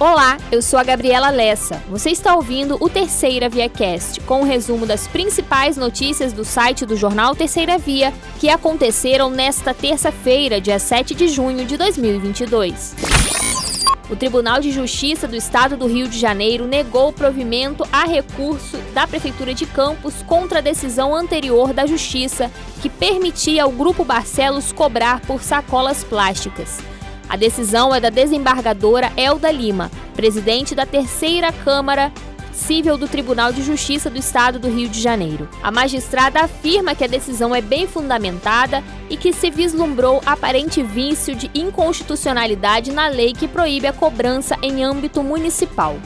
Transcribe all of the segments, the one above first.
Olá, eu sou a Gabriela Lessa. Você está ouvindo o Terceira Via Cast, com o um resumo das principais notícias do site do jornal Terceira Via que aconteceram nesta terça-feira, dia 7 de junho de 2022. O Tribunal de Justiça do Estado do Rio de Janeiro negou o provimento a recurso da Prefeitura de Campos contra a decisão anterior da Justiça que permitia ao Grupo Barcelos cobrar por sacolas plásticas. A decisão é da desembargadora Elda Lima, presidente da terceira Câmara Civil do Tribunal de Justiça do Estado do Rio de Janeiro. A magistrada afirma que a decisão é bem fundamentada e que se vislumbrou aparente vício de inconstitucionalidade na lei que proíbe a cobrança em âmbito municipal.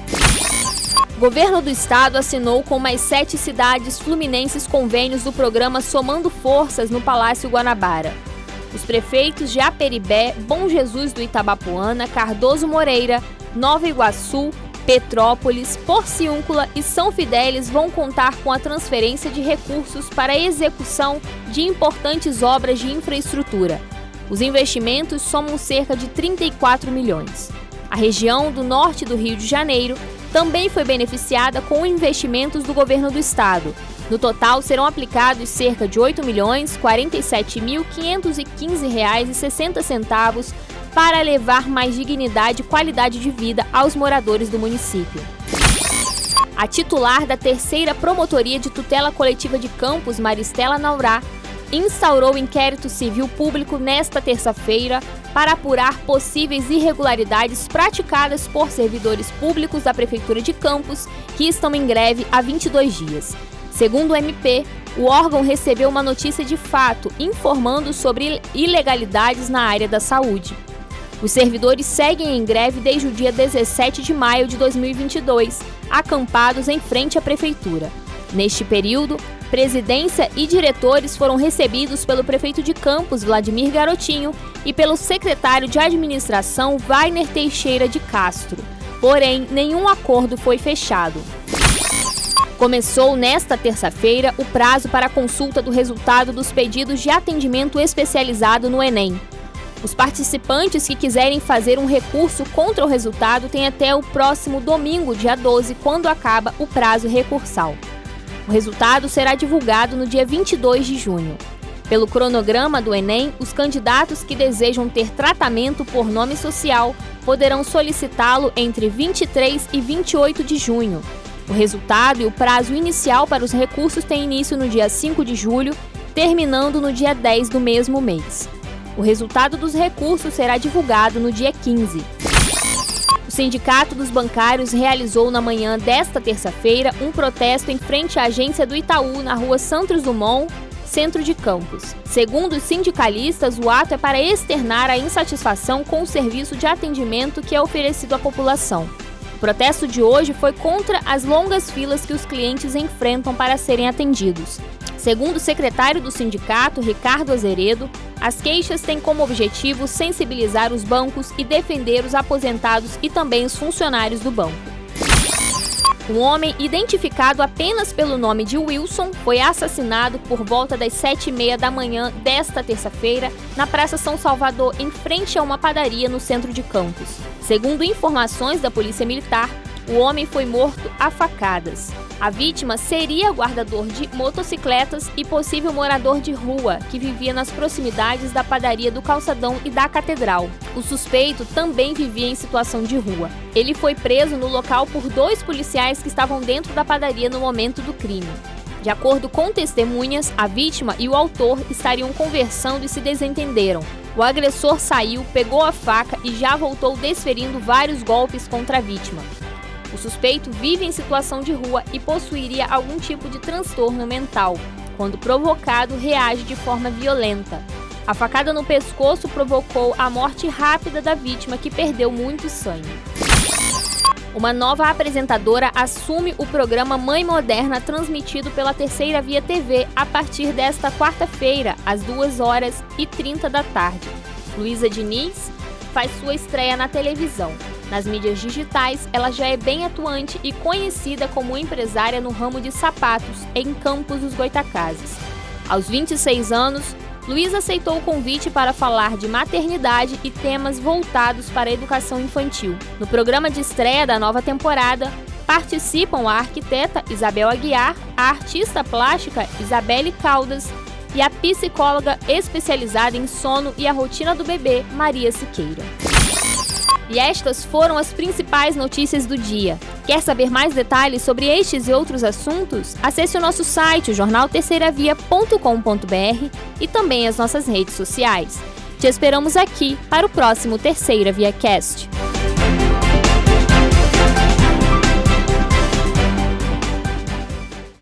O governo do estado assinou com mais sete cidades fluminenses convênios do programa Somando Forças no Palácio Guanabara. Os prefeitos de Aperibé, Bom Jesus do Itabapuana, Cardoso Moreira, Nova Iguaçu, Petrópolis, Porciúncula e São Fidélis vão contar com a transferência de recursos para a execução de importantes obras de infraestrutura. Os investimentos somam cerca de 34 milhões. A região do norte do Rio de Janeiro também foi beneficiada com investimentos do governo do estado, no total, serão aplicados cerca de R$ 8.047.515,60 para levar mais dignidade e qualidade de vida aos moradores do município. A titular da terceira Promotoria de Tutela Coletiva de Campos, Maristela Naurá, instaurou inquérito civil público nesta terça-feira para apurar possíveis irregularidades praticadas por servidores públicos da Prefeitura de Campos que estão em greve há 22 dias. Segundo o MP, o órgão recebeu uma notícia de fato informando sobre ilegalidades na área da saúde. Os servidores seguem em greve desde o dia 17 de maio de 2022, acampados em frente à prefeitura. Neste período, presidência e diretores foram recebidos pelo prefeito de Campos, Vladimir Garotinho, e pelo secretário de administração, Wagner Teixeira de Castro. Porém, nenhum acordo foi fechado. Começou nesta terça-feira o prazo para a consulta do resultado dos pedidos de atendimento especializado no Enem. Os participantes que quiserem fazer um recurso contra o resultado têm até o próximo domingo, dia 12, quando acaba o prazo recursal. O resultado será divulgado no dia 22 de junho. Pelo cronograma do Enem, os candidatos que desejam ter tratamento por nome social poderão solicitá-lo entre 23 e 28 de junho. O resultado e o prazo inicial para os recursos têm início no dia 5 de julho, terminando no dia 10 do mesmo mês. O resultado dos recursos será divulgado no dia 15. O Sindicato dos Bancários realizou na manhã desta terça-feira um protesto em frente à agência do Itaú na rua Santos Dumont, centro de Campos. Segundo os sindicalistas, o ato é para externar a insatisfação com o serviço de atendimento que é oferecido à população protesto de hoje foi contra as longas filas que os clientes enfrentam para serem atendidos. Segundo o secretário do sindicato, Ricardo Azeredo, as queixas têm como objetivo sensibilizar os bancos e defender os aposentados e também os funcionários do banco. Um homem identificado apenas pelo nome de Wilson foi assassinado por volta das sete e meia da manhã desta terça-feira na Praça São Salvador, em frente a uma padaria no centro de Campos. Segundo informações da Polícia Militar, o homem foi morto a facadas. A vítima seria guardador de motocicletas e possível morador de rua que vivia nas proximidades da padaria do Calçadão e da Catedral. O suspeito também vivia em situação de rua. Ele foi preso no local por dois policiais que estavam dentro da padaria no momento do crime. De acordo com testemunhas, a vítima e o autor estariam conversando e se desentenderam. O agressor saiu, pegou a faca e já voltou desferindo vários golpes contra a vítima. O suspeito vive em situação de rua e possuiria algum tipo de transtorno mental. Quando provocado, reage de forma violenta. A facada no pescoço provocou a morte rápida da vítima, que perdeu muito sangue. Uma nova apresentadora assume o programa Mãe Moderna, transmitido pela Terceira Via TV a partir desta quarta-feira, às 2 horas e 30 da tarde. Luísa Diniz faz sua estreia na televisão. Nas mídias digitais, ela já é bem atuante e conhecida como empresária no ramo de sapatos em Campos dos Goitacazes. Aos 26 anos, Luiz aceitou o convite para falar de maternidade e temas voltados para a educação infantil. No programa de estreia da nova temporada, participam a arquiteta Isabel Aguiar, a artista plástica Isabelle Caldas e a psicóloga especializada em sono e a rotina do bebê, Maria Siqueira. E estas foram as principais notícias do dia. Quer saber mais detalhes sobre estes e outros assuntos? Acesse o nosso site, jornalterceiravia.com.br e também as nossas redes sociais. Te esperamos aqui para o próximo Terceira Via Cast.